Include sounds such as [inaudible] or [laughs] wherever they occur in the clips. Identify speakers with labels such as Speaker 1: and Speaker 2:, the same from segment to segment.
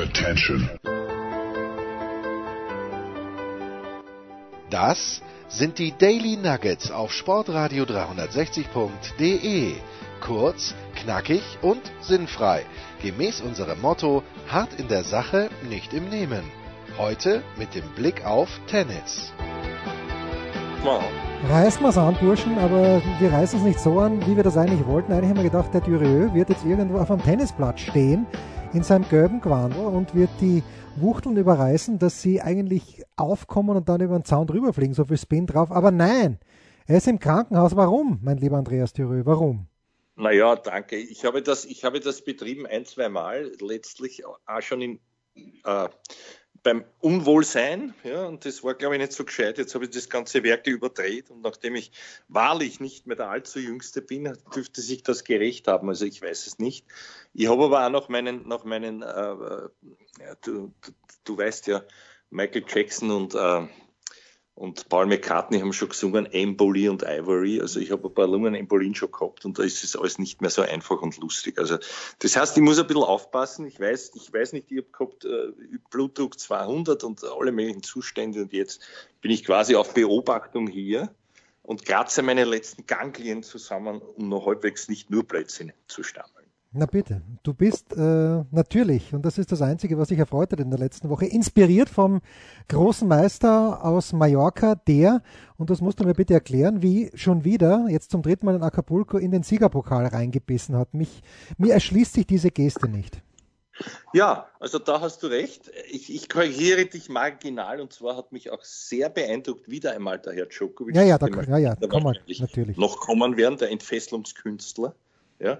Speaker 1: Attention.
Speaker 2: Das sind die Daily Nuggets auf Sportradio 360.de. Kurz, knackig und sinnfrei. Gemäß unserem Motto: hart in der Sache, nicht im Nehmen. Heute mit dem Blick auf Tennis.
Speaker 3: Wow.
Speaker 4: Reißen wir es an, Burschen, aber wir reißen es nicht so an, wie wir das eigentlich wollten. Eigentlich haben wir gedacht, der Durieux wird jetzt irgendwo auf einem Tennisplatz stehen, in seinem gelben Gewandel und wird die Wuchteln überreißen, dass sie eigentlich aufkommen und dann über den Zaun drüber fliegen, so viel Spin drauf. Aber nein, er ist im Krankenhaus. Warum, mein lieber Andreas Durieux, warum?
Speaker 3: Naja, danke. Ich habe das, ich habe das betrieben ein, zwei Mal, letztlich auch schon in, äh, beim Unwohlsein, ja, und das war, glaube ich, nicht so gescheit. Jetzt habe ich das ganze Werk überdreht und nachdem ich wahrlich nicht mehr der allzu Jüngste bin, dürfte sich das gerecht haben. Also ich weiß es nicht. Ich habe aber auch noch meinen, noch meinen äh, äh ja, du, du, du, weißt ja, Michael Jackson und äh, und Paul McCartney haben schon gesungen Emboly und Ivory. Also ich habe ein paar Lungenembolien schon gehabt und da ist es alles nicht mehr so einfach und lustig. Also das heißt, ich muss ein bisschen aufpassen. Ich weiß, ich weiß nicht, ich habe gehabt äh, Blutdruck 200 und alle möglichen Zustände und jetzt bin ich quasi auf Beobachtung hier und kratze meine letzten Ganglien zusammen, um noch halbwegs nicht nur Blödsinn zu stammeln.
Speaker 4: Na bitte, du bist äh, natürlich, und das ist das Einzige, was sich erfreut hat in der letzten Woche, inspiriert vom großen Meister aus Mallorca, der, und das musst du mir bitte erklären, wie schon wieder, jetzt zum dritten Mal in Acapulco, in den Siegerpokal reingebissen hat. Mich, mir erschließt sich diese Geste nicht.
Speaker 3: Ja, also da hast du recht. Ich, ich korrigiere dich marginal und zwar hat mich auch sehr beeindruckt wieder einmal der Herr Djokovic.
Speaker 4: Ja, ja, da, ja, ja, komm mal,
Speaker 3: natürlich. Noch kommen werden, der Entfesselungskünstler. Ja,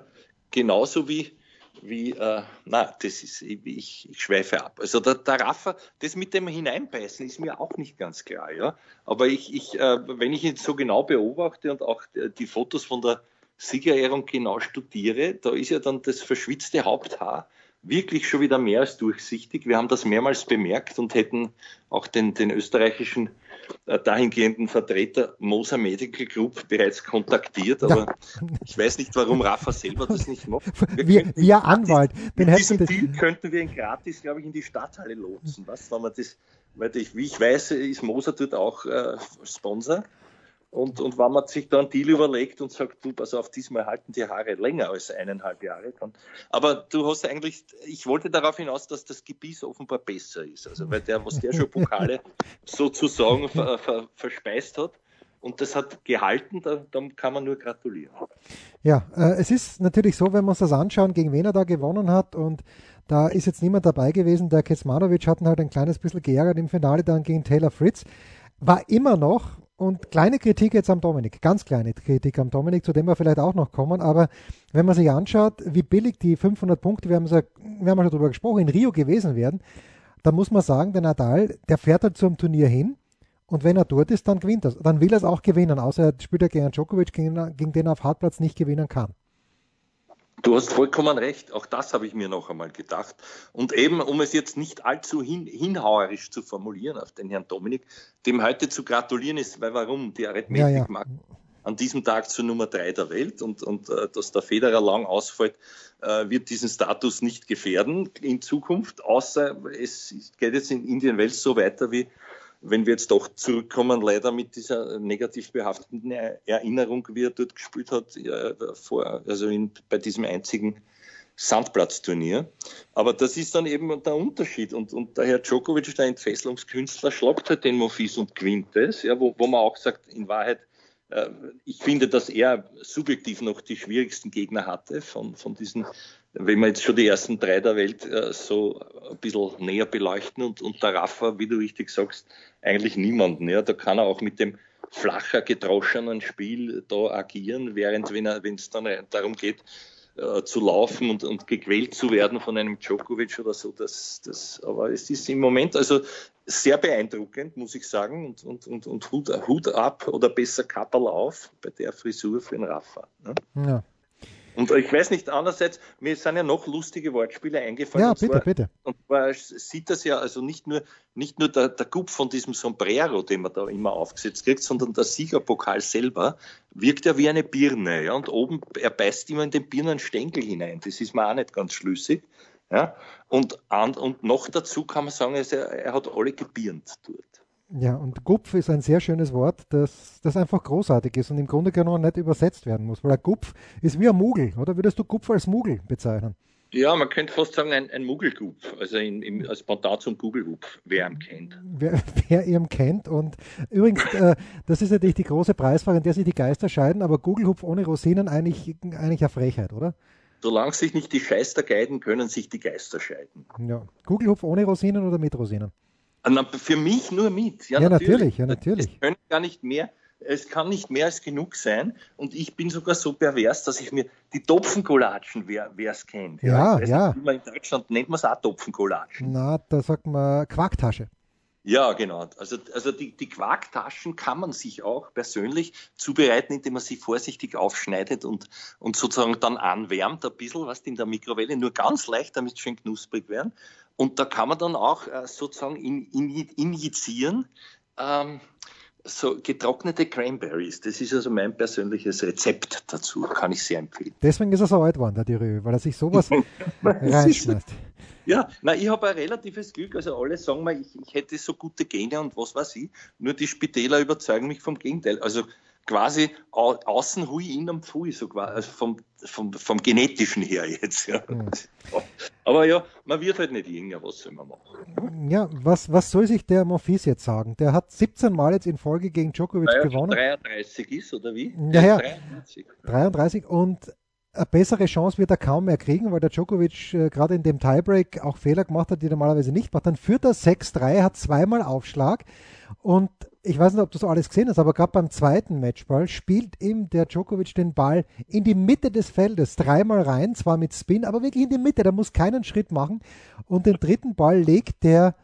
Speaker 3: genauso wie, wie äh, na, das ist, ich, ich schweife ab. Also der, der Raffer, das mit dem Hineinbeißen ist mir auch nicht ganz klar, ja. Aber ich, ich äh, wenn ich ihn so genau beobachte und auch die Fotos von der Siegerehrung genau studiere, da ist ja dann das verschwitzte Haupthaar wirklich schon wieder mehr als durchsichtig. Wir haben das mehrmals bemerkt und hätten auch den, den österreichischen äh, dahingehenden Vertreter Moser Medical Group bereits kontaktiert, aber ich weiß nicht, warum Rafa selber das nicht macht. [laughs]
Speaker 4: Wir, wir, wir Anwalt.
Speaker 3: Mit diesem Deal könnten wir ihn gratis, glaube ich, in die Stadthalle lotsen. Was, wenn man das, weil ich, wie ich weiß, ist Moser dort auch äh, Sponsor. Und, und wenn man sich da einen Deal überlegt und sagt, du, pass auf, diesmal halten die Haare länger als eineinhalb Jahre. Dann. Aber du hast eigentlich, ich wollte darauf hinaus, dass das Gebiss offenbar besser ist. Also, weil der, was der schon Pokale [laughs] sozusagen ver, ver, verspeist hat, und das hat gehalten, da, da, kann man nur gratulieren.
Speaker 4: Ja, äh, es ist natürlich so, wenn wir uns das anschauen, gegen wen er da gewonnen hat und da ist jetzt niemand dabei gewesen. Der Kesmanovic hat halt ein kleines bisschen geärgert im Finale dann gegen Taylor Fritz. War immer noch, und kleine Kritik jetzt am Dominik, ganz kleine Kritik am Dominik, zu dem wir vielleicht auch noch kommen. Aber wenn man sich anschaut, wie billig die 500 Punkte, wir haben, ja, wir haben schon darüber gesprochen, in Rio gewesen wären, dann muss man sagen, der Nadal, der fährt halt zum Turnier hin und wenn er dort ist, dann gewinnt er. Dann will er es auch gewinnen, außer er spielt ja gegen Djokovic, gegen, gegen den er auf Hartplatz nicht gewinnen kann.
Speaker 3: Du hast vollkommen recht, auch das habe ich mir noch einmal gedacht. Und eben, um es jetzt nicht allzu hin, hinhauerisch zu formulieren auf den Herrn Dominik, dem heute zu gratulieren ist, weil warum? Die Arithmetik ja, ja. mag an diesem Tag zur Nummer drei der Welt und, und äh, dass der Federer lang ausfällt, äh, wird diesen Status nicht gefährden in Zukunft, außer es geht jetzt in Indien Wels so weiter wie wenn wir jetzt doch zurückkommen, leider mit dieser negativ behafteten Erinnerung, wie er dort gespielt hat, ja, vor, also in, bei diesem einzigen Sandplatzturnier. Aber das ist dann eben der Unterschied. Und, und der Herr Djokovic, der Entfesselungskünstler, schlagt halt den Mofis und gewinnt es, ja, wo, wo man auch sagt, in Wahrheit, äh, ich finde, dass er subjektiv noch die schwierigsten Gegner hatte von, von diesen wenn wir jetzt schon die ersten drei der Welt äh, so ein bisschen näher beleuchten und, und der Rafa, wie du richtig sagst, eigentlich niemanden. Ja, da kann er auch mit dem flacher gedroschenen Spiel da agieren, während wenn es dann darum geht, äh, zu laufen und, und gequält zu werden von einem Djokovic oder so, das, das, aber es ist im Moment also sehr beeindruckend, muss ich sagen, und, und, und, und Hut, Hut ab oder besser Kapperl auf bei der Frisur für den Rafa. Ne? Ja. Und ich weiß nicht, andererseits, mir sind ja noch lustige Wortspiele eingefallen.
Speaker 4: Ja, bitte, zwar, bitte.
Speaker 3: Und zwar sieht das ja also nicht nur, nicht nur der, der Gub von diesem Sombrero, den man da immer aufgesetzt kriegt, sondern der Siegerpokal selber wirkt ja wie eine Birne. Ja, und oben, er beißt immer in den Birnenstängel hinein. Das ist mir auch nicht ganz schlüssig. Ja? Und, und noch dazu kann man sagen, er, er hat alle gebirnt dort.
Speaker 4: Ja, und Gupf ist ein sehr schönes Wort, das, das einfach großartig ist und im Grunde genommen nicht übersetzt werden muss, weil ein Gupf ist wie ein Mugel, oder würdest du Gupf als Mugel bezeichnen?
Speaker 3: Ja, man könnte fast sagen ein, ein Muggelgupf, also in, im, als Pendant zum Google-Gupf, wer ihn kennt.
Speaker 4: Wer, [laughs] wer ihn kennt und übrigens, äh, das ist natürlich die große Preisfrage, in der sich die Geister scheiden, aber Google-Hupf ohne Rosinen eigentlich, eigentlich eine Frechheit, oder?
Speaker 3: Solange sich nicht die Scheister geiden, können sich die Geister scheiden.
Speaker 4: Ja. Google-Hupf ohne Rosinen oder mit Rosinen?
Speaker 3: Für mich nur mit.
Speaker 4: Ja, ja natürlich. natürlich. Ja, natürlich.
Speaker 3: Es können gar nicht mehr, es kann nicht mehr als genug sein. Und ich bin sogar so pervers, dass ich mir die Topfenkolatschen, wer es kennt.
Speaker 4: Ja, ja. ja.
Speaker 3: Nicht, in Deutschland nennt man es auch Topfenkolatschen.
Speaker 4: Na, da sagt man Quarktasche.
Speaker 3: Ja, genau. Also, also die, die Quarktaschen kann man sich auch persönlich zubereiten, indem man sie vorsichtig aufschneidet und, und sozusagen dann anwärmt, ein bisschen, was in der Mikrowelle, nur ganz leicht, damit es schön knusprig werden. Und da kann man dann auch äh, sozusagen in, in, injizieren. Ähm, so getrocknete Cranberries, das ist also mein persönliches Rezept dazu, kann ich sehr empfehlen.
Speaker 4: Deswegen ist er so alt geworden, der Dürü, weil er sich sowas [laughs] reinschmeißt.
Speaker 3: Ja, na, ich habe ein relatives Glück. Also alle sagen mir, ich, ich, hätte so gute Gene und was weiß ich. Nur die Spitäler überzeugen mich vom Gegenteil. Also quasi au, außen hui, innen pfui, so quasi, also vom, vom, vom genetischen her jetzt. Ja. Mhm. Aber ja, man wird halt nicht jünger, was soll man machen?
Speaker 4: Ja, was, was soll sich der Monfils jetzt sagen? Der hat 17 Mal jetzt in Folge gegen Djokovic Weil gewonnen.
Speaker 3: 33 ist, oder wie?
Speaker 4: Ja, ja. 33. 33 und eine bessere Chance wird er kaum mehr kriegen, weil der Djokovic äh, gerade in dem Tiebreak auch Fehler gemacht hat, die er normalerweise nicht macht. Dann führt er 6-3, hat zweimal Aufschlag und ich weiß nicht, ob du so alles gesehen hast, aber gerade beim zweiten Matchball spielt ihm der Djokovic den Ball in die Mitte des Feldes dreimal rein, zwar mit Spin, aber wirklich in die Mitte, der muss keinen Schritt machen und den dritten Ball legt der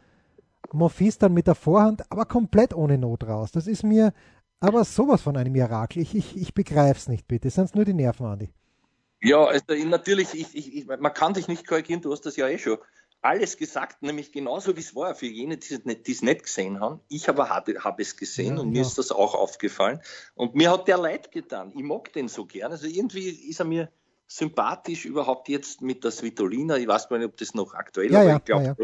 Speaker 4: Monfils dann mit der Vorhand, aber komplett ohne Not raus. Das ist mir aber sowas von einem Mirakel. Ich, ich, ich begreife es nicht, bitte. Sind nur die Nerven, Andi?
Speaker 3: Ja, also natürlich, ich, ich, man kann dich nicht korrigieren, du hast das ja eh schon alles gesagt, nämlich genauso wie es war für jene, die es nicht gesehen haben. Ich aber habe, habe es gesehen ja, und mir ja. ist das auch aufgefallen. Und mir hat der leid getan. Ich mag den so gern. Also irgendwie ist er mir sympathisch überhaupt jetzt mit der Svitolina. Ich weiß gar nicht, ob das noch aktuell ist,
Speaker 4: ja, aber ich glaube,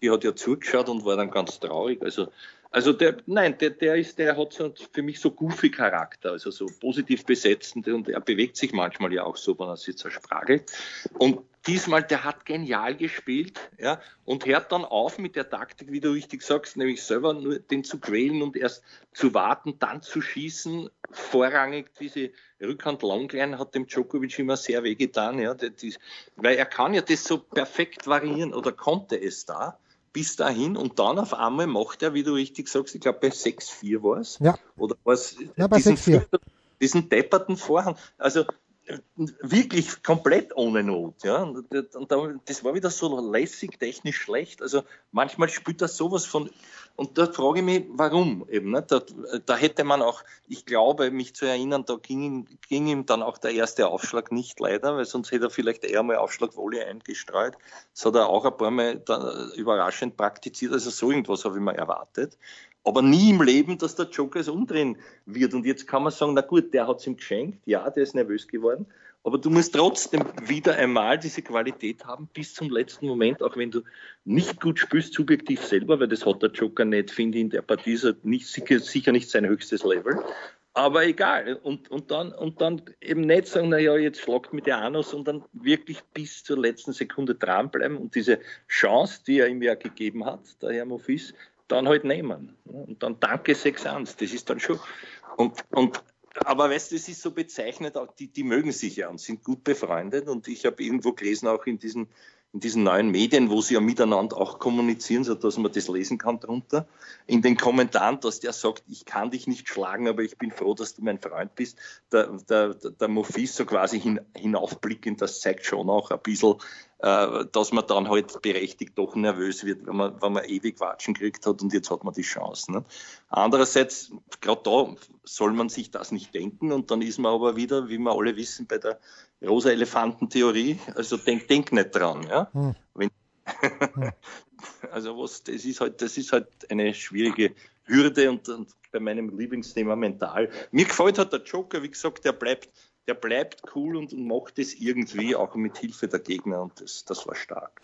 Speaker 3: die hat ja zugeschaut und war dann ganz traurig. Also also der, nein, der, der ist, der hat so für mich so goofy Charakter, also so positiv besetzend und er bewegt sich manchmal ja auch so, wenn er sich zerspragelt. Und diesmal, der hat genial gespielt, ja, und hört dann auf mit der Taktik, wie du richtig sagst, nämlich selber nur den zu quälen und erst zu warten, dann zu schießen. Vorrangig diese Rückhand Longline hat dem Djokovic immer sehr wehgetan, ja, die, weil er kann ja das so perfekt variieren oder konnte es da bis dahin und dann auf einmal macht er, wie du richtig sagst, ich glaube bei 6-4 war es.
Speaker 4: Ja.
Speaker 3: Oder was?
Speaker 4: Ja, bei diesen, 6
Speaker 3: diesen depperten Vorhang. Also wirklich komplett ohne Not. Ja? Und das war wieder so lässig, technisch schlecht. Also manchmal spielt das sowas von. Und da frage ich mich, warum eben. Ne? Da, da, hätte man auch, ich glaube, mich zu erinnern, da ging ihm, ging ihm dann auch der erste Aufschlag nicht leider, weil sonst hätte er vielleicht eher mal Aufschlagwolle eingestreut. Das hat er auch ein paar Mal überraschend praktiziert. Also so irgendwas habe ich mir erwartet aber nie im Leben, dass der Joker es umdrehen wird. Und jetzt kann man sagen, na gut, der hat es ihm geschenkt, ja, der ist nervös geworden, aber du musst trotzdem wieder einmal diese Qualität haben bis zum letzten Moment, auch wenn du nicht gut spielst, subjektiv selber, weil das hat der Joker nicht, finde ich, in der Partie ist er nicht, sicher, nicht sein höchstes Level. Aber egal. Und, und, dann, und dann eben nicht sagen, naja, jetzt schlagt mit der Anus, sondern wirklich bis zur letzten Sekunde dranbleiben und diese Chance, die er ihm ja gegeben hat, der Herr Mofis, dann halt nehmen. Und dann danke 6-1, das ist dann schon. Und, und, aber weißt du, es ist so bezeichnet, die, die mögen sich ja und sind gut befreundet. Und ich habe irgendwo gelesen, auch in diesen, in diesen neuen Medien, wo sie ja miteinander auch kommunizieren, so dass man das lesen kann drunter, in den Kommentaren, dass der sagt, ich kann dich nicht schlagen, aber ich bin froh, dass du mein Freund bist. Der, der, der Mofis so quasi hin, hinaufblickend, das zeigt schon auch ein bisschen, äh, dass man dann halt berechtigt doch nervös wird, wenn man, wenn man ewig Watschen gekriegt hat und jetzt hat man die Chance. Ne? Andererseits, gerade da soll man sich das nicht denken und dann ist man aber wieder, wie wir alle wissen, bei der rosa Elefanten-Theorie, also denk, denk nicht dran. Ja? Hm. Wenn, [laughs] also was, das ist halt, das ist halt eine schwierige Hürde und, und bei meinem Lieblingsthema mental. Mir gefällt hat der Joker, wie gesagt, der bleibt der bleibt cool und, und macht es irgendwie auch mit Hilfe der Gegner und das, das war stark.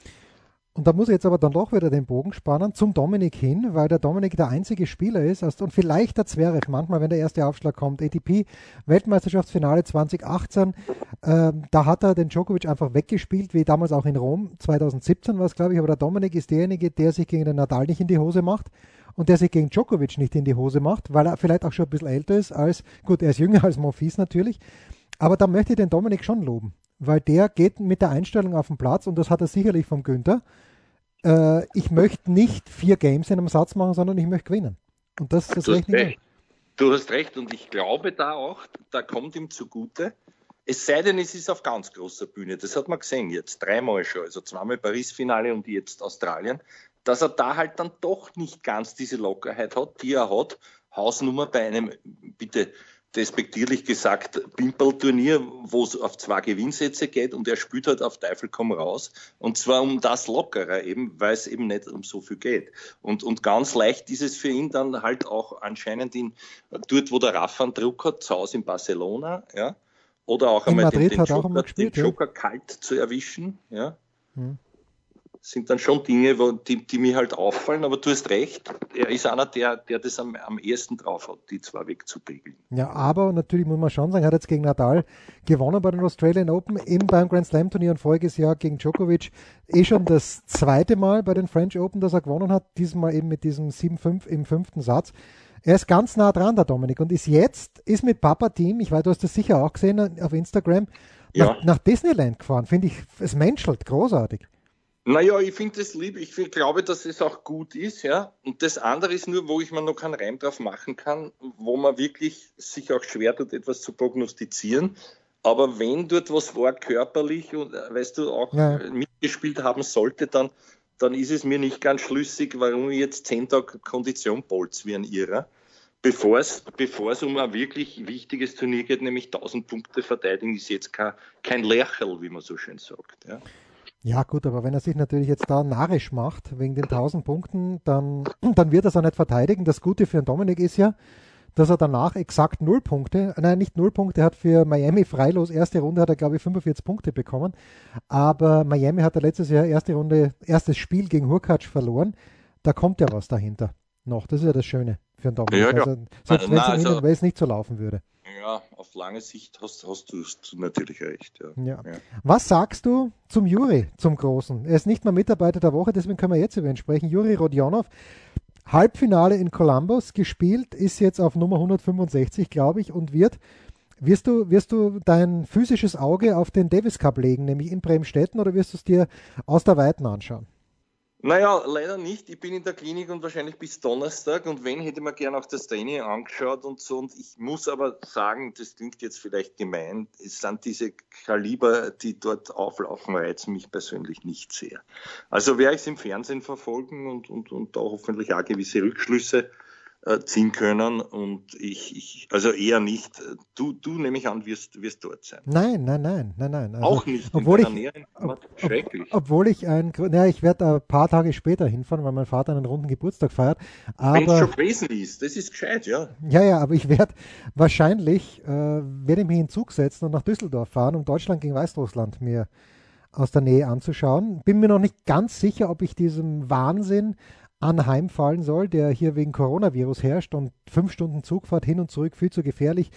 Speaker 4: und da muss ich jetzt aber dann doch wieder den Bogen spannen zum Dominik hin, weil der Dominik der einzige Spieler ist und vielleicht der Zverev manchmal, wenn der erste Aufschlag kommt. ATP Weltmeisterschaftsfinale 2018, äh, da hat er den Djokovic einfach weggespielt, wie damals auch in Rom. 2017 war es, glaube ich, aber der Dominik ist derjenige, der sich gegen den Nadal nicht in die Hose macht und der sich gegen Djokovic nicht in die Hose macht, weil er vielleicht auch schon ein bisschen älter ist als, gut, er ist jünger als Monfils natürlich, aber da möchte ich den Dominik schon loben, weil der geht mit der Einstellung auf den Platz und das hat er sicherlich vom Günther äh, ich möchte nicht vier Games in einem Satz machen, sondern ich möchte gewinnen. Und das, das
Speaker 3: du, hast recht. du hast recht und ich glaube da auch, da kommt ihm zugute, es sei denn, es ist auf ganz großer Bühne. Das hat man gesehen jetzt dreimal schon, also zweimal Paris-Finale und jetzt Australien, dass er da halt dann doch nicht ganz diese Lockerheit hat, die er hat. Hausnummer bei einem, bitte despektierlich gesagt, Pimpel-Turnier, wo es auf zwei Gewinnsätze geht und er spielt halt auf Teufel komm raus. Und zwar um das Lockerer eben, weil es eben nicht um so viel geht. Und, und ganz leicht ist es für ihn dann halt auch anscheinend in, dort, wo der Raffan Druck hat, zu Hause in Barcelona, ja. Oder auch
Speaker 4: in
Speaker 3: einmal
Speaker 4: Madrid
Speaker 3: den, den, Joker,
Speaker 4: gespielt,
Speaker 3: den Joker ja. kalt zu erwischen, ja. Hm sind dann schon Dinge, wo, die, die mir halt auffallen, aber du hast recht, er ist einer, der, der das am, am ersten drauf hat, die zwei wegzupegeln.
Speaker 4: Ja, aber natürlich muss man schon sagen, er hat jetzt gegen Nadal gewonnen bei den Australian Open, eben beim Grand Slam Turnier und voriges Jahr gegen Djokovic eh schon das zweite Mal bei den French Open, dass er gewonnen hat, diesmal eben mit diesem 7-5 im fünften Satz. Er ist ganz nah dran, der Dominik, und ist jetzt, ist mit Papa Team, ich weiß, du hast das sicher auch gesehen auf Instagram, ja. nach, nach Disneyland gefahren. Finde ich, es menschelt großartig.
Speaker 3: Naja, ich finde das lieb. Ich find, glaube, dass es auch gut ist. Ja? Und das andere ist nur, wo ich mir noch keinen Reim drauf machen kann, wo man wirklich sich auch schwer tut, etwas zu prognostizieren. Aber wenn dort was war, körperlich und äh, weißt du, auch ja. mitgespielt haben sollte, dann, dann ist es mir nicht ganz schlüssig, warum ich jetzt zehn Tage Kondition bolz wie ein Irrer. Bevor es, bevor es um ein wirklich wichtiges Turnier geht, nämlich 1000 Punkte verteidigen, ist jetzt kein, kein Lercherl, wie man so schön sagt. Ja.
Speaker 4: Ja, gut, aber wenn er sich natürlich jetzt da narrisch macht, wegen den 1000 Punkten, dann, [clears throat] dann wird er es auch nicht verteidigen. Das Gute für den Dominik ist ja, dass er danach exakt null Punkte, nein, nicht null Punkte, er hat für Miami freilos, erste Runde hat er, glaube ich, 45 Punkte bekommen. Aber Miami hat er letztes Jahr erste Runde, erstes Spiel gegen Hurkacz verloren. Da kommt ja was dahinter noch. Das ist ja das Schöne für den Dominik. Ja, ja. Also, selbst wenn es also, nicht so laufen würde.
Speaker 3: Ja, auf lange Sicht hast, hast du natürlich recht. Ja.
Speaker 4: Ja. ja. Was sagst du zum Juri, zum Großen? Er ist nicht mal Mitarbeiter der Woche, deswegen können wir jetzt über ihn sprechen. Juri Rodionov, Halbfinale in Columbus gespielt, ist jetzt auf Nummer 165, glaube ich, und wird wirst du, wirst du dein physisches Auge auf den Davis Cup legen, nämlich in Bremstetten, oder wirst du es dir aus der Weiten anschauen?
Speaker 3: Naja, leider nicht. Ich bin in der Klinik und wahrscheinlich bis Donnerstag. Und wenn, hätte man gerne auch das Training angeschaut und so. Und ich muss aber sagen, das klingt jetzt vielleicht gemein, es sind diese Kaliber, die dort auflaufen, reizen mich persönlich nicht sehr. Also werde ich es im Fernsehen verfolgen und, und, und da hoffentlich auch gewisse Rückschlüsse ziehen können und ich, ich, also eher nicht. Du, du nehme ich an, wirst, wirst dort sein.
Speaker 4: Nein, nein, nein, nein, nein.
Speaker 3: Also, auch nicht.
Speaker 4: Obwohl ich, ob, schrecklich. obwohl ich ein, naja, ich werde ein paar Tage später hinfahren, weil mein Vater einen runden Geburtstag feiert. Aber, Wenn es
Speaker 3: schon gewesen ist, das ist gescheit, ja.
Speaker 4: Ja, ja, aber ich werde wahrscheinlich, äh, werde ich mich in Zug setzen und nach Düsseldorf fahren, um Deutschland gegen Weißrussland mir aus der Nähe anzuschauen. Bin mir noch nicht ganz sicher, ob ich diesem Wahnsinn anheimfallen soll, der hier wegen Coronavirus herrscht und fünf Stunden Zugfahrt hin und zurück viel zu gefährlich.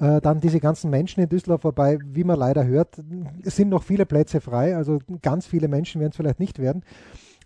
Speaker 4: Äh, dann diese ganzen Menschen in Düsseldorf vorbei, wie man leider hört, sind noch viele Plätze frei, also ganz viele Menschen werden es vielleicht nicht werden.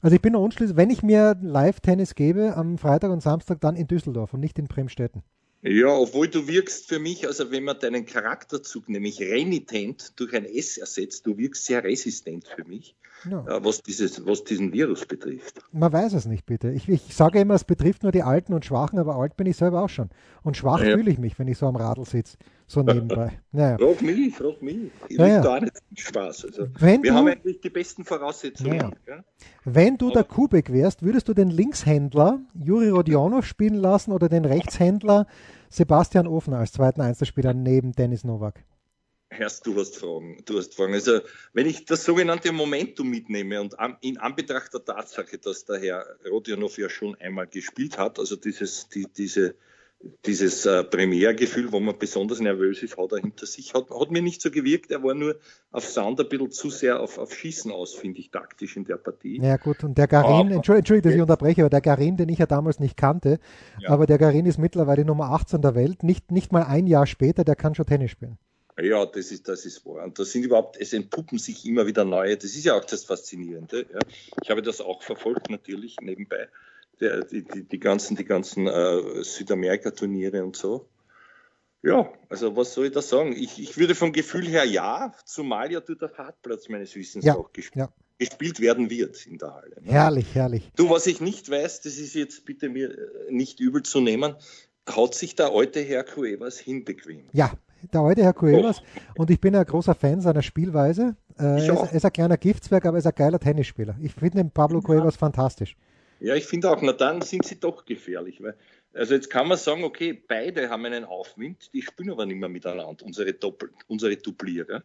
Speaker 4: Also ich bin noch unschlüssig, wenn ich mir Live-Tennis gebe am Freitag und Samstag, dann in Düsseldorf und nicht in Bremstetten.
Speaker 3: Ja, obwohl du wirkst für mich, also wenn man deinen Charakterzug, nämlich renitent, durch ein S ersetzt, du wirkst sehr resistent für mich. Ja. Was, dieses, was diesen Virus betrifft.
Speaker 4: Man weiß es nicht, bitte. Ich, ich, sage immer, es betrifft nur die Alten und Schwachen, aber alt bin ich selber auch schon. Und schwach ja. fühle ich mich, wenn ich so am Radl sitze, so nebenbei. [laughs]
Speaker 3: Naja. Frag mich, frag mich. Ich ja, ja. da nicht Spaß. Also, wenn wir du, haben eigentlich die besten Voraussetzungen. Ja.
Speaker 4: Wenn du aber, der Kubik wärst, würdest du den Linkshändler Juri Rodionov spielen lassen oder den Rechtshändler Sebastian Ofner als zweiten Einzelspieler neben Dennis Novak?
Speaker 3: Herst, du hast Fragen. Du hast Fragen. Also, wenn ich das sogenannte Momentum mitnehme und in Anbetracht der Tatsache, dass der Herr Rodionov ja schon einmal gespielt hat, also dieses, die, diese, dieses äh, Premiergefühl, wo man besonders nervös ist, hat er hinter sich. Hat, hat mir nicht so gewirkt, er war nur auf Sound ein bisschen zu sehr auf, auf Schießen aus, finde ich, taktisch in der Partie.
Speaker 4: Ja gut, und der Garin, Entschuldigung, dass ich unterbreche, aber der Garin, den ich ja damals nicht kannte, ja. aber der Garin ist mittlerweile Nummer 18 der Welt, nicht, nicht mal ein Jahr später, der kann schon Tennis spielen.
Speaker 3: Ja, das ist, das ist wahr. Und da sind überhaupt, es entpuppen sich immer wieder neue. Das ist ja auch das Faszinierende. Ja. Ich habe das auch verfolgt, natürlich, nebenbei die, die, die ganzen, die ganzen äh, Südamerika-Turniere und so. Ja, also was soll ich da sagen? Ich, ich würde vom Gefühl her ja, zumal ja dort der Fahrtplatz meines Wissens ja, auch gespielt, ja. gespielt werden wird in der Halle.
Speaker 4: Ne? Herrlich, herrlich.
Speaker 3: Du, was ich nicht weiß, das ist jetzt bitte mir äh, nicht übel zu nehmen, hat sich der alte Herr Cuevas hinbequem?
Speaker 4: Ja, der alte Herr Cuevas oh. und ich bin ein großer Fan seiner Spielweise. Äh, er, ist, er, ist, ein kleiner Giftswerk, aber er ist ein geiler Tennisspieler. Ich finde den Pablo Cuevas fantastisch.
Speaker 3: Ja, ich finde auch, na dann sind sie doch gefährlich. Weil, also jetzt kann man sagen, okay, beide haben einen Aufwind, die spielen aber nicht mehr miteinander, unsere, Doppel, unsere Duplierer.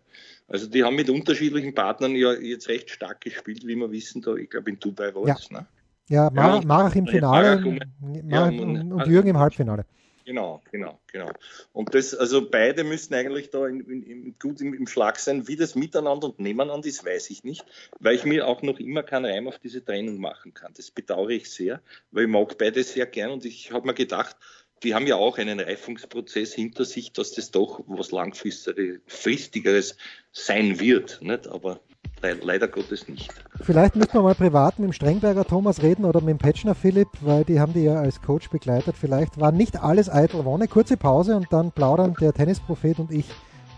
Speaker 3: Also die haben mit unterschiedlichen Partnern ja jetzt recht stark gespielt, wie wir wissen, da, ich glaube in Dubai war
Speaker 4: es.
Speaker 3: Ja. Ne?
Speaker 4: Ja, Mar ja, Marach im Finale Marach, Marach ja, und, und, Jürgen im Halbfinale.
Speaker 3: Genau, genau, genau. Und das, also beide müssten eigentlich da in, in, gut im, im, Schlag sein. Wie das miteinander und nebeneinander ist, weiß ich nicht, weil ich mir auch noch immer keinen Reim auf diese Trennung machen kann. Das bedauere ich sehr, weil ich mag beide sehr gern und ich habe mir gedacht, die haben ja auch einen Reifungsprozess hinter sich, dass das doch was langfristigeres sein wird. Nicht? Aber leider Gottes nicht.
Speaker 4: Vielleicht müssen wir mal privat mit dem Strengberger Thomas reden oder mit dem Petschner Philipp, weil die haben die ja als Coach begleitet. Vielleicht war nicht alles eitel Wonne. Kurze Pause und dann plaudern der Tennisprophet und ich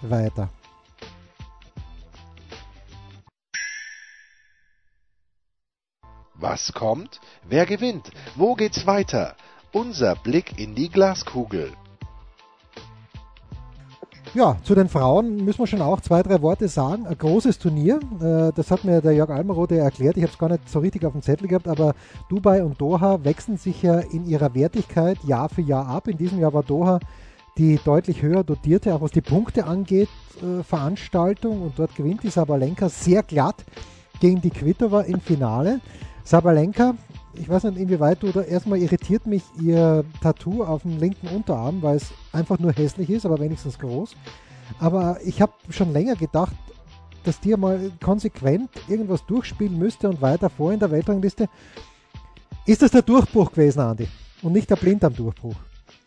Speaker 4: weiter.
Speaker 2: Was kommt? Wer gewinnt? Wo geht's weiter? Unser Blick in die Glaskugel.
Speaker 4: Ja, zu den Frauen müssen wir schon auch zwei, drei Worte sagen. Ein großes Turnier, äh, das hat mir der Jörg Almerode erklärt. Ich habe es gar nicht so richtig auf dem Zettel gehabt, aber Dubai und Doha wechseln sich ja in ihrer Wertigkeit Jahr für Jahr ab. In diesem Jahr war Doha die deutlich höher dotierte, auch was die Punkte angeht, äh, Veranstaltung und dort gewinnt die Sabalenka sehr glatt gegen die Kvitova im Finale. Sabalenka ich weiß nicht, inwieweit du da erstmal irritiert mich ihr Tattoo auf dem linken Unterarm, weil es einfach nur hässlich ist, aber wenigstens groß. Aber ich habe schon länger gedacht, dass die mal konsequent irgendwas durchspielen müsste und weiter vor in der Weltrangliste. Ist das der Durchbruch gewesen, Andi? Und nicht der Blinddarm-Durchbruch?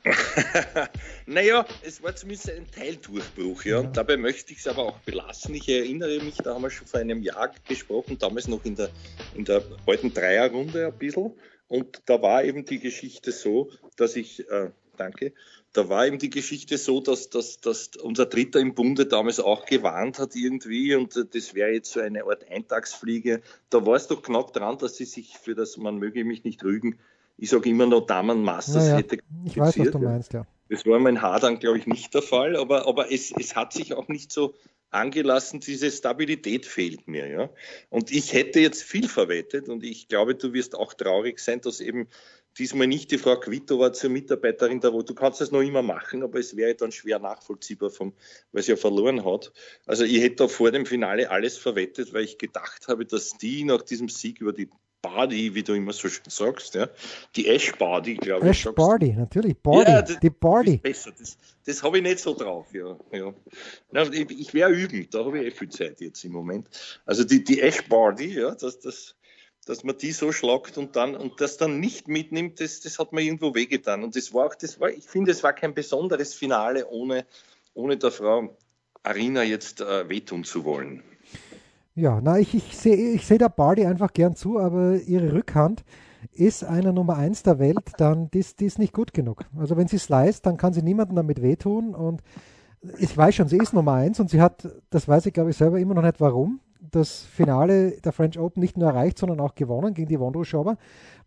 Speaker 4: [laughs]
Speaker 3: naja, es war zumindest ein Teildurchbruch, ja. Und dabei möchte ich es aber auch belassen. Ich erinnere mich, da haben wir schon vor einem Jahr gesprochen, damals noch in der, in der alten Dreierrunde ein bisschen. Und da war eben die Geschichte so, dass ich, äh, danke, da war eben die Geschichte so, dass, dass, dass unser Dritter im Bunde damals auch gewarnt hat irgendwie und das wäre jetzt so eine Art Eintagsfliege. Da war es doch knapp dran, dass sie sich für das, man möge mich nicht rügen, ich sage immer noch Damen Masters
Speaker 4: naja, hätte Ich weiß, was du meinst, ja.
Speaker 3: Das war mein Hadern, glaube ich, nicht der Fall, aber, aber es, es hat sich auch nicht so angelassen, diese Stabilität fehlt mir. Ja? Und ich hätte jetzt viel verwettet und ich glaube, du wirst auch traurig sein, dass eben diesmal nicht die Frau Quitova zur Mitarbeiterin da, wo du kannst das noch immer machen, aber es wäre dann schwer nachvollziehbar, vom, weil sie ja verloren hat. Also ich hätte da vor dem Finale alles verwettet, weil ich gedacht habe, dass die nach diesem Sieg über die Bardi, wie du immer so schön sagst, ja. Die Ash Bardi, glaube
Speaker 4: ich. Ash Bardi, natürlich. Bardi, ja, die Bardi.
Speaker 3: Besser. Das, das habe ich nicht so drauf, ja. ja. Na, ich, ich wäre üben, da habe ich eh viel Zeit jetzt im Moment. Also die, die Ash Bardi, ja, das, das, dass man die so schlagt und dann und das dann nicht mitnimmt, das, das hat mir irgendwo wehgetan. Und das war auch, das war, ich finde, es war kein besonderes Finale, ohne, ohne der Frau Arina jetzt äh, wehtun zu wollen.
Speaker 4: Ja, na, ich, ich sehe ich seh der Bardi einfach gern zu, aber ihre Rückhand ist einer Nummer 1 der Welt, dann die, die ist nicht gut genug. Also wenn sie slice, dann kann sie niemandem damit wehtun und ich weiß schon, sie ist Nummer 1 und sie hat, das weiß ich glaube ich selber immer noch nicht warum, das Finale der French Open nicht nur erreicht, sondern auch gewonnen gegen die Wondruschowa.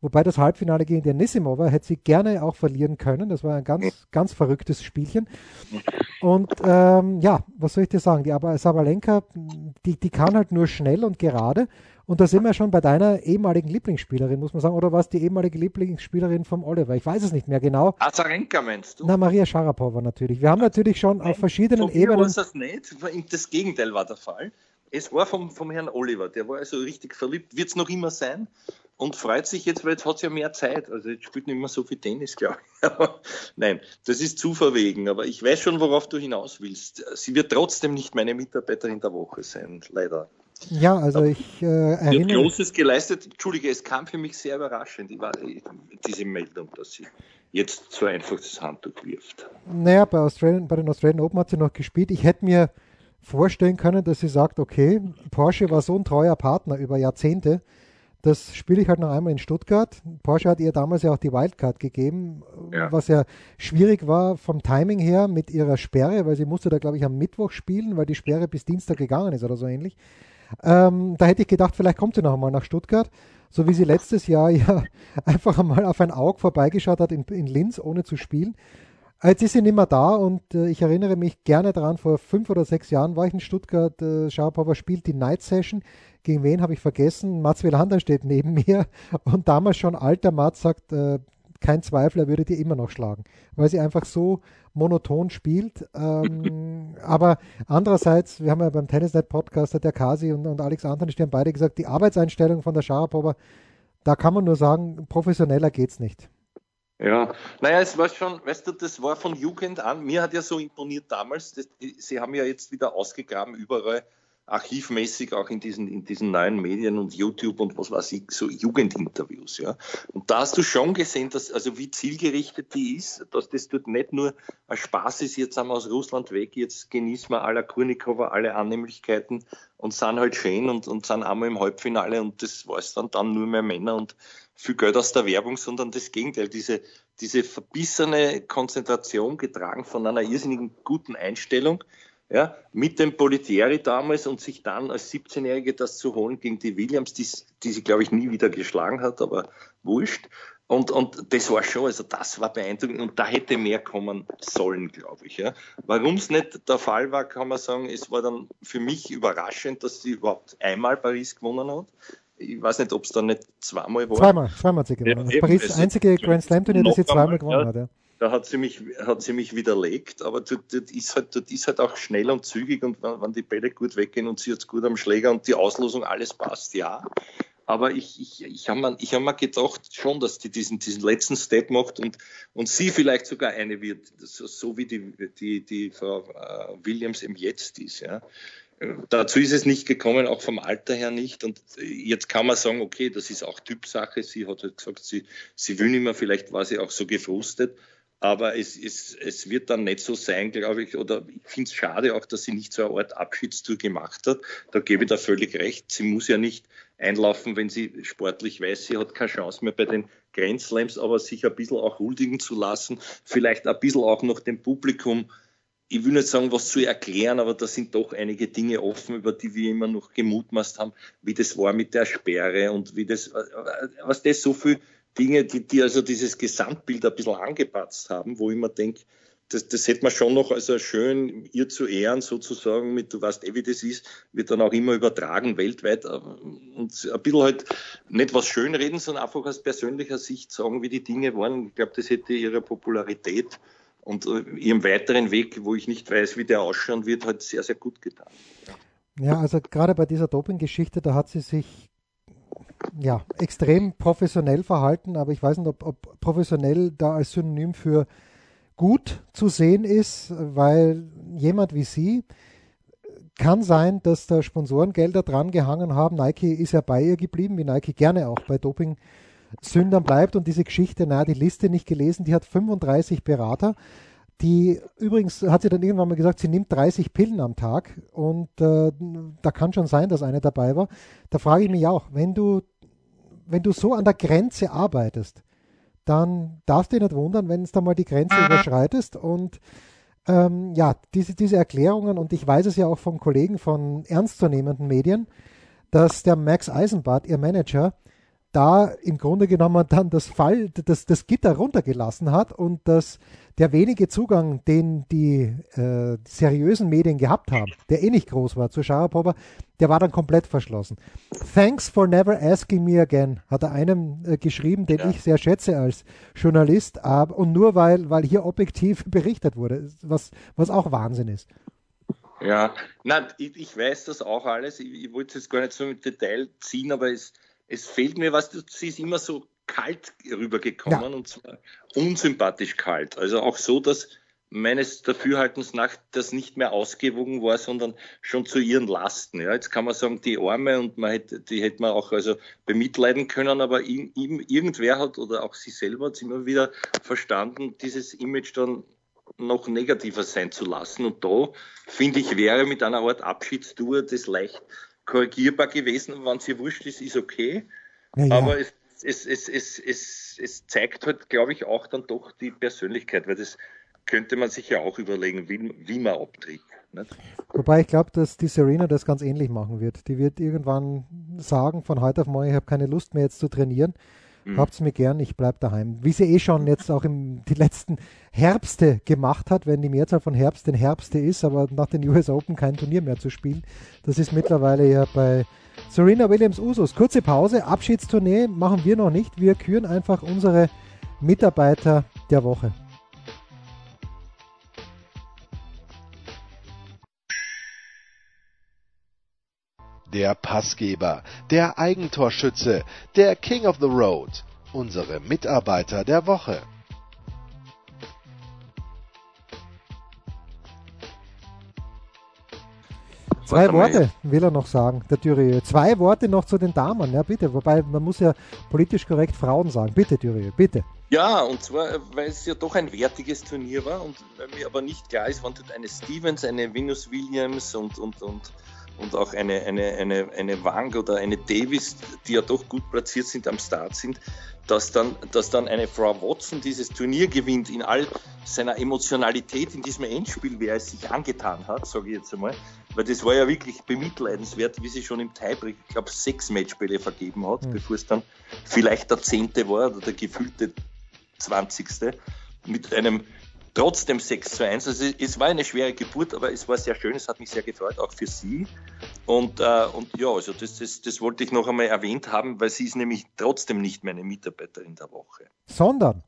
Speaker 4: Wobei das Halbfinale gegen die Nissimova hätte sie gerne auch verlieren können. Das war ein ganz, ganz verrücktes Spielchen. Und ähm, ja, was soll ich dir sagen? Die aber Sabalenka, die, die kann halt nur schnell und gerade. Und da sind wir schon bei deiner ehemaligen Lieblingsspielerin, muss man sagen. Oder was die ehemalige Lieblingsspielerin vom Oliver? Ich weiß es nicht mehr genau.
Speaker 3: Azarenka meinst du?
Speaker 4: Na, Maria Sharapova natürlich. Wir haben natürlich schon Nein, auf verschiedenen Ebenen.
Speaker 3: das nicht. Das Gegenteil war der Fall. Es war vom, vom Herrn Oliver, der war also richtig verliebt, wird es noch immer sein. Und freut sich jetzt, weil jetzt hat sie ja mehr Zeit. Also jetzt spielt nicht mehr so viel Tennis, glaube ich. [laughs] Aber nein, das ist zu verwegen. Aber ich weiß schon, worauf du hinaus willst. Sie wird trotzdem nicht meine Mitarbeiterin der Woche sein, leider.
Speaker 4: Ja, also Aber ich äh, erinnere...
Speaker 3: Sie hat Großes geleistet. Entschuldige, es kam für mich sehr überraschend, die war, diese Meldung, dass sie jetzt so einfach das Handtuch wirft.
Speaker 4: Naja, bei, Australian, bei den Australian Open hat sie noch gespielt. Ich hätte mir vorstellen können, dass sie sagt, okay, Porsche war so ein treuer Partner über Jahrzehnte, das spiele ich halt noch einmal in Stuttgart. Porsche hat ihr damals ja auch die Wildcard gegeben, ja. was ja schwierig war vom Timing her mit ihrer Sperre, weil sie musste da, glaube ich, am Mittwoch spielen, weil die Sperre bis Dienstag gegangen ist oder so ähnlich. Ähm, da hätte ich gedacht, vielleicht kommt sie noch einmal nach Stuttgart, so wie sie letztes Jahr [laughs] ja einfach einmal auf ein Auge vorbeigeschaut hat in, in Linz, ohne zu spielen. Jetzt ist sie nicht mehr da und äh, ich erinnere mich gerne daran, vor fünf oder sechs Jahren war ich in Stuttgart, äh, Sharapova spielt die Night Session. Gegen wen habe ich vergessen? Mats Wielander steht neben [laughs] mir und damals schon alter Mats sagt, äh, kein Zweifel, er würde die immer noch schlagen, weil sie einfach so monoton spielt. Ähm, [laughs] aber andererseits, wir haben ja beim Tennisnet Podcast, der Kasi und, und Alex Antonich, die haben beide gesagt, die Arbeitseinstellung von der Sharapova, da kann man nur sagen, professioneller geht's nicht.
Speaker 3: Ja, naja, es war schon, weißt du, das war von Jugend an, mir hat ja so imponiert damals, das, sie haben ja jetzt wieder ausgegraben überall, archivmäßig auch in diesen, in diesen neuen Medien und YouTube und was weiß ich, so Jugendinterviews, ja. Und da hast du schon gesehen, dass, also wie zielgerichtet die ist, dass das dort nicht nur ein Spaß ist, jetzt sind wir aus Russland weg, jetzt genießen wir aller Kurnikova alle Annehmlichkeiten und sind halt schön und, und sind einmal im Halbfinale und das war es dann, dann nur mehr Männer und viel Geld aus der Werbung, sondern das Gegenteil, diese, diese verbissene Konzentration getragen von einer irrsinnigen guten Einstellung, ja, mit dem Politieri damals und sich dann als 17-Jährige das zu holen gegen die Williams, die, die sie, glaube ich, nie wieder geschlagen hat, aber wurscht. Und, und das war schon, also das war beeindruckend und da hätte mehr kommen sollen, glaube ich. Ja. Warum es nicht der Fall war, kann man sagen, es war dann für mich überraschend, dass sie überhaupt einmal Paris gewonnen hat. Ich weiß nicht, ob es dann nicht zweimal war.
Speaker 4: Zweimal, zweimal hat sie gewonnen. Ja, Paris das einzige Grand Slam Turnier, das sie zweimal gewonnen ja. hat. Ja
Speaker 3: da hat sie mich, hat sie mich widerlegt, aber dort, dort, ist halt, dort ist halt auch schnell und zügig und wenn, wenn die Bälle gut weggehen und sie jetzt gut am Schläger und die Auslosung alles passt, ja. Aber ich, ich, ich habe mir, hab mir gedacht schon, dass die diesen, diesen letzten Step macht und, und sie vielleicht sogar eine wird, so, so wie die, die, die Frau äh, Williams im Jetzt ist. Ja. Dazu ist es nicht gekommen, auch vom Alter her nicht. Und jetzt kann man sagen, okay, das ist auch Typsache. Sie hat halt gesagt, sie, sie will nicht mehr, vielleicht war sie auch so gefrustet. Aber es, es, es wird dann nicht so sein, glaube ich, oder ich finde es schade auch, dass sie nicht so eine Art Abschiedstour gemacht hat. Da gebe ich da völlig recht. Sie muss ja nicht einlaufen, wenn sie sportlich weiß, sie hat keine Chance mehr bei den Grand Slams, aber sich ein bisschen auch huldigen zu lassen, vielleicht ein bisschen auch noch dem Publikum ich will nicht sagen, was zu erklären, aber da sind doch einige Dinge offen, über die wir immer noch gemutmaßt haben, wie das war mit der Sperre und wie das, was das so viel Dinge, die, die also dieses Gesamtbild ein bisschen angepatzt haben, wo ich mir denke, das, das hätte man schon noch also schön ihr zu ehren, sozusagen, mit du weißt eh, wie das ist, wird dann auch immer übertragen weltweit und ein bisschen halt nicht was schönreden, sondern einfach aus persönlicher Sicht sagen, wie die Dinge waren. Ich glaube, das hätte ihre Popularität und äh, ihrem weiteren Weg, wo ich nicht weiß, wie der ausschauen wird, halt sehr, sehr gut getan.
Speaker 4: Ja, also gerade bei dieser Doping-Geschichte, da hat sie sich ja, extrem professionell verhalten, aber ich weiß nicht, ob, ob professionell da als Synonym für gut zu sehen ist, weil jemand wie sie kann sein, dass da Sponsorengelder dran gehangen haben. Nike ist ja bei ihr geblieben, wie Nike gerne auch bei Doping-Sündern bleibt und diese Geschichte, naja, die Liste nicht gelesen, die hat 35 Berater. Die übrigens hat sie dann irgendwann mal gesagt, sie nimmt 30 Pillen am Tag und äh, da kann schon sein, dass eine dabei war. Da frage ich mich auch, wenn du wenn du so an der Grenze arbeitest, dann darfst du dich nicht wundern, wenn es da mal die Grenze überschreitest. Und ähm, ja, diese, diese Erklärungen, und ich weiß es ja auch von Kollegen von ernstzunehmenden Medien, dass der Max Eisenbart, ihr Manager, da im Grunde genommen dann das Fall, das, das Gitter runtergelassen hat und dass der wenige Zugang, den die äh, seriösen Medien gehabt haben, der eh nicht groß war zu Sharapova, der war dann komplett verschlossen. Thanks for never asking me again, hat er einem äh, geschrieben, den ja. ich sehr schätze als Journalist, äh, und nur weil, weil hier objektiv [laughs] berichtet wurde, was, was auch Wahnsinn ist.
Speaker 3: Ja, nein, ich, ich weiß das auch alles. Ich, ich wollte es gar nicht so im Detail ziehen, aber es, es fehlt mir was, sie ist immer so kalt rübergekommen ja. und zwar unsympathisch kalt. Also auch so, dass meines Dafürhaltens nach das nicht mehr ausgewogen war, sondern schon zu ihren Lasten. Ja, jetzt kann man sagen, die Arme und man hätte, die hätte man auch also bemitleiden können, aber ihm, irgendwer hat oder auch sie selber hat immer wieder verstanden, dieses Image dann noch negativer sein zu lassen. Und da finde ich, wäre mit einer Art Abschiedstour das leicht korrigierbar gewesen. Wenn sie wurscht ist, ist okay. Ja, ja. Aber es, es, es, es, es, es zeigt halt, glaube ich, auch dann doch die Persönlichkeit, weil das könnte man sich ja auch überlegen, wie, wie man abtritt. Nicht?
Speaker 4: Wobei ich glaube, dass die Serena das ganz ähnlich machen wird. Die wird irgendwann sagen, von heute auf morgen, ich habe keine Lust mehr jetzt zu trainieren. Mhm. Habt's mir gern, ich bleib daheim. Wie sie eh schon jetzt auch im, die letzten Herbste gemacht hat, wenn die Mehrzahl von Herbst den Herbste ist, aber nach den US Open kein Turnier mehr zu spielen. Das ist mittlerweile ja bei Serena Williams Usus. Kurze Pause, Abschiedstournee machen wir noch nicht. Wir küren einfach unsere Mitarbeiter der Woche.
Speaker 2: Der Passgeber, der Eigentorschütze, der King of the Road, unsere Mitarbeiter der Woche.
Speaker 4: Zwei Worte will er noch sagen, der Thürieu. Zwei Worte noch zu den Damen, ja bitte. Wobei man muss ja politisch korrekt Frauen sagen. Bitte, Thürieu, bitte.
Speaker 3: Ja, und zwar, weil es ja doch ein wertiges Turnier war und weil mir aber nicht klar ist, wann eine Stevens, eine Venus Williams und, und, und und auch eine, eine, eine, eine Wang oder eine Davis, die ja doch gut platziert sind, am Start sind, dass dann, dass dann eine Frau Watson dieses Turnier gewinnt in all seiner Emotionalität in diesem Endspiel, wer es sich angetan hat, sage ich jetzt einmal, weil das war ja wirklich bemitleidenswert, wie sie schon im Tiebreak, ich glaube, sechs Matchbälle vergeben hat, mhm. bevor es dann vielleicht der zehnte war oder der gefühlte zwanzigste mit einem trotzdem 6 zu 1. Also es war eine schwere Geburt, aber es war sehr schön, es hat mich sehr gefreut, auch für sie. Und, äh, und ja, also das, das, das wollte ich noch einmal erwähnt haben, weil sie ist nämlich trotzdem nicht meine Mitarbeiterin der Woche.
Speaker 4: Sondern?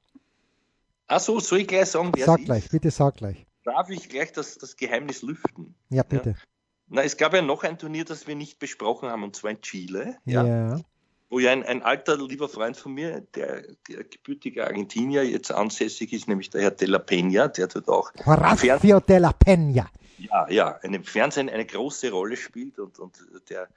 Speaker 3: Ach so, soll ich gleich sagen,
Speaker 4: wer Sag gleich, ist? bitte sag gleich.
Speaker 3: Darf ich gleich das, das Geheimnis lüften?
Speaker 4: Ja, bitte. Ja.
Speaker 3: Na, es gab ja noch ein Turnier, das wir nicht besprochen haben, und zwar in Chile.
Speaker 4: Ja. ja
Speaker 3: wo ja ein, ein, alter, lieber Freund von mir, der, der gebürtige Argentinier, jetzt ansässig ist, nämlich der Herr De La Peña, der dort auch
Speaker 4: Horacio De La Peña.
Speaker 3: Ja, ja, im Fernsehen eine große Rolle spielt und, und der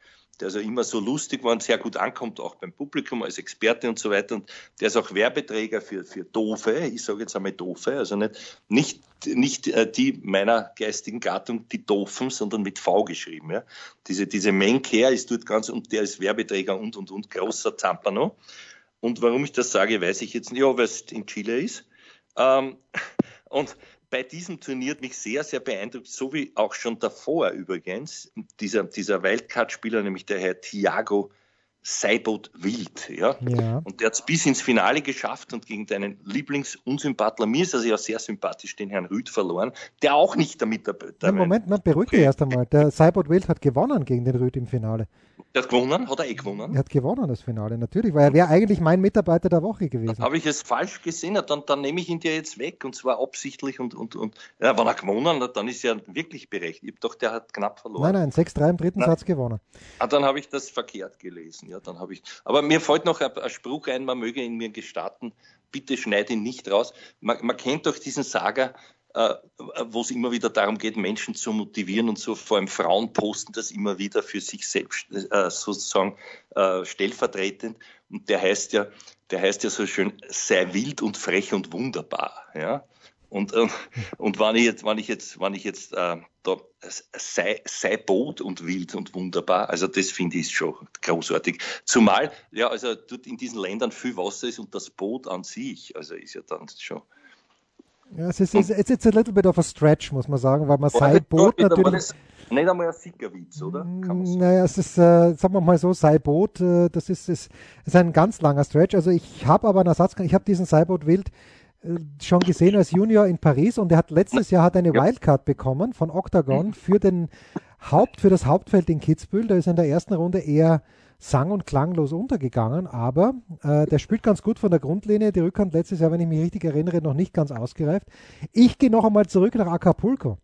Speaker 3: der also immer so lustig war und sehr gut ankommt, auch beim Publikum als Experte und so weiter. Und der ist auch Werbeträger für, für Doofe, ich sage jetzt einmal Doofe, also nicht, nicht, nicht äh, die meiner geistigen Gattung, die Doofen, sondern mit V geschrieben. Ja. Diese, diese Menker ist dort ganz, und der ist Werbeträger und, und, und, großer Zampano. Und warum ich das sage, weiß ich jetzt nicht, ja, weil es in Chile ist. Ähm, [laughs] und bei diesem Turnier mich sehr, sehr beeindruckt, so wie auch schon davor übrigens, dieser, dieser Wildcard-Spieler, nämlich der Herr Thiago Seibot Wild. Ja? ja. Und der hat es bis ins Finale geschafft und gegen deinen Lieblingsunsympathler, mir ist er ja sehr sympathisch, den Herrn Rüd verloren, der auch nicht damit dabei
Speaker 4: ja, Moment, man beruhigt okay. erst einmal. Der Seibot Wild hat gewonnen gegen den Rüd im Finale.
Speaker 3: Der hat gewonnen? Hat er eh gewonnen?
Speaker 4: Er hat gewonnen, das Finale, natürlich, weil er wäre eigentlich mein Mitarbeiter der Woche gewesen.
Speaker 3: Habe ich es falsch gesehen? Dann, dann nehme ich ihn dir jetzt weg und zwar absichtlich und, und, und ja, wenn er gewonnen hat, dann ist er wirklich berechtigt. Doch, der hat knapp verloren.
Speaker 4: Nein, nein, 6-3 im dritten Satz gewonnen.
Speaker 3: Ah, dann habe ich das verkehrt gelesen. Ja, dann habe ich. Aber mir fällt noch ein, ein Spruch ein, man möge ihn mir gestatten. Bitte schneid ihn nicht raus. Man, man kennt doch diesen Saga, äh, wo es immer wieder darum geht, Menschen zu motivieren und so, vor allem Frauen posten das immer wieder für sich selbst äh, sozusagen äh, stellvertretend. Und der heißt ja, der heißt ja so schön, sei wild und frech und wunderbar. Ja? Und, äh, und wenn ich jetzt, wenn ich jetzt, wenn ich jetzt äh, da sei, sei Boot und wild und wunderbar, also das finde ich schon großartig. Zumal, ja, also dort in diesen Ländern viel Wasser ist und das Boot an sich, also ist ja dann schon.
Speaker 4: Ja, es ist, es ist jetzt ein little bit of a stretch, muss man sagen, weil man sei Boot natürlich.
Speaker 3: Nicht einmal ein Sickerwitz, oder?
Speaker 4: naja, es ist, äh, sagen wir mal so, Seiboot, äh, das ist, ist, ist ein ganz langer Stretch. Also ich habe aber einen Ersatz, ich habe diesen Seiboot Wild schon gesehen als Junior in Paris und er hat letztes Jahr hat eine. Wildcard bekommen von Octagon mhm. für den Haupt, für das Hauptfeld in Kitzbühel. Da ist er in der ersten Runde eher sang- und klanglos untergegangen, aber äh, der spielt ganz gut von der Grundlinie. Die Rückhand letztes Jahr, wenn ich mich richtig erinnere, noch nicht ganz ausgereift. Ich gehe noch einmal zurück nach Acapulco,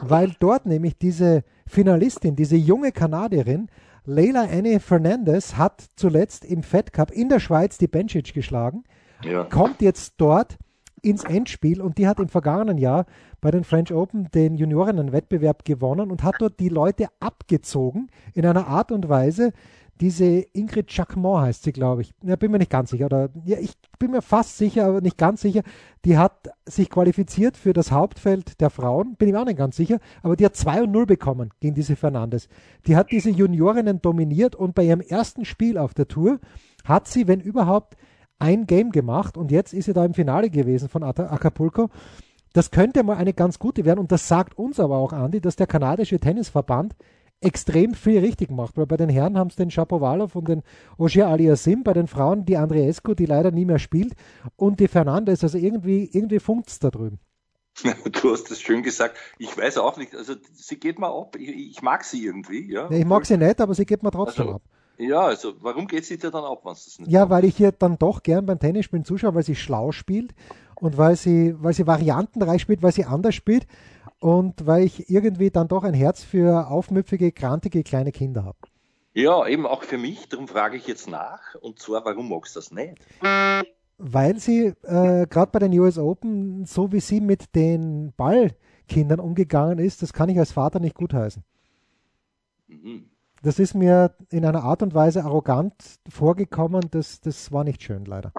Speaker 4: weil dort nämlich diese Finalistin, diese junge Kanadierin, Leila Annie Fernandez hat zuletzt im Fed Cup in der Schweiz die Bencic geschlagen, ja. kommt jetzt dort ins Endspiel und die hat im vergangenen Jahr bei den French Open den Juniorinnenwettbewerb gewonnen und hat dort die Leute abgezogen in einer Art und Weise, diese Ingrid Jacquemont heißt sie, glaube ich. Ja, bin mir nicht ganz sicher. Oder ja, ich bin mir fast sicher, aber nicht ganz sicher. Die hat sich qualifiziert für das Hauptfeld der Frauen, bin ich auch nicht ganz sicher, aber die hat 2 und 0 bekommen gegen diese Fernandes. Die hat diese Juniorinnen dominiert und bei ihrem ersten Spiel auf der Tour hat sie, wenn überhaupt, ein Game gemacht und jetzt ist sie da im Finale gewesen von Acapulco. Das könnte mal eine ganz gute werden und das sagt uns aber auch, Andi, dass der kanadische Tennisverband extrem viel richtig macht, weil bei den Herren haben es den Shapovalov und den Ogier Aliasim, bei den Frauen die Andreescu, die leider nie mehr spielt und die Fernandes, also irgendwie, irgendwie funkt es da drüben. [laughs]
Speaker 3: Du hast das schön gesagt. Ich weiß auch nicht, also sie geht mal ab. Ich, ich mag sie irgendwie,
Speaker 4: ja ich mag sie nicht, aber sie geht mir trotzdem
Speaker 3: also,
Speaker 4: ab.
Speaker 3: Ja, also warum geht sie dir dann ab, wenn es das
Speaker 4: nicht Ja, macht? weil ich hier dann doch gern beim Tennisspielen zuschaue, weil sie schlau spielt und weil sie, weil sie variantenreich spielt, weil sie anders spielt und weil ich irgendwie dann doch ein Herz für aufmüpfige, krantige kleine Kinder habe.
Speaker 3: Ja, eben auch für mich, darum frage ich jetzt nach. Und zwar, warum magst du das nicht?
Speaker 4: Weil sie äh, gerade bei den US Open, so wie sie mit den Ballkindern umgegangen ist, das kann ich als Vater nicht gutheißen. Mhm. Das ist mir in einer Art und Weise arrogant vorgekommen, das, das war nicht schön, leider.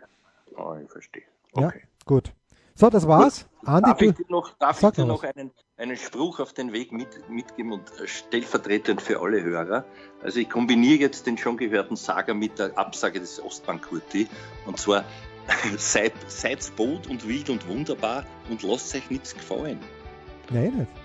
Speaker 3: Oh, ich verstehe.
Speaker 4: Okay. Ja, gut. So, das war's.
Speaker 3: Andi, darf ich dir noch, darf ich dir noch einen, einen Spruch auf den Weg mit, mitgeben und äh, stellvertretend für alle Hörer? Also ich kombiniere jetzt den schon gehörten Saga mit der Absage des Ostbankurti und zwar [laughs] seid, seid Boot und wild und wunderbar und lasst euch nichts gefallen.
Speaker 4: Nein, nicht.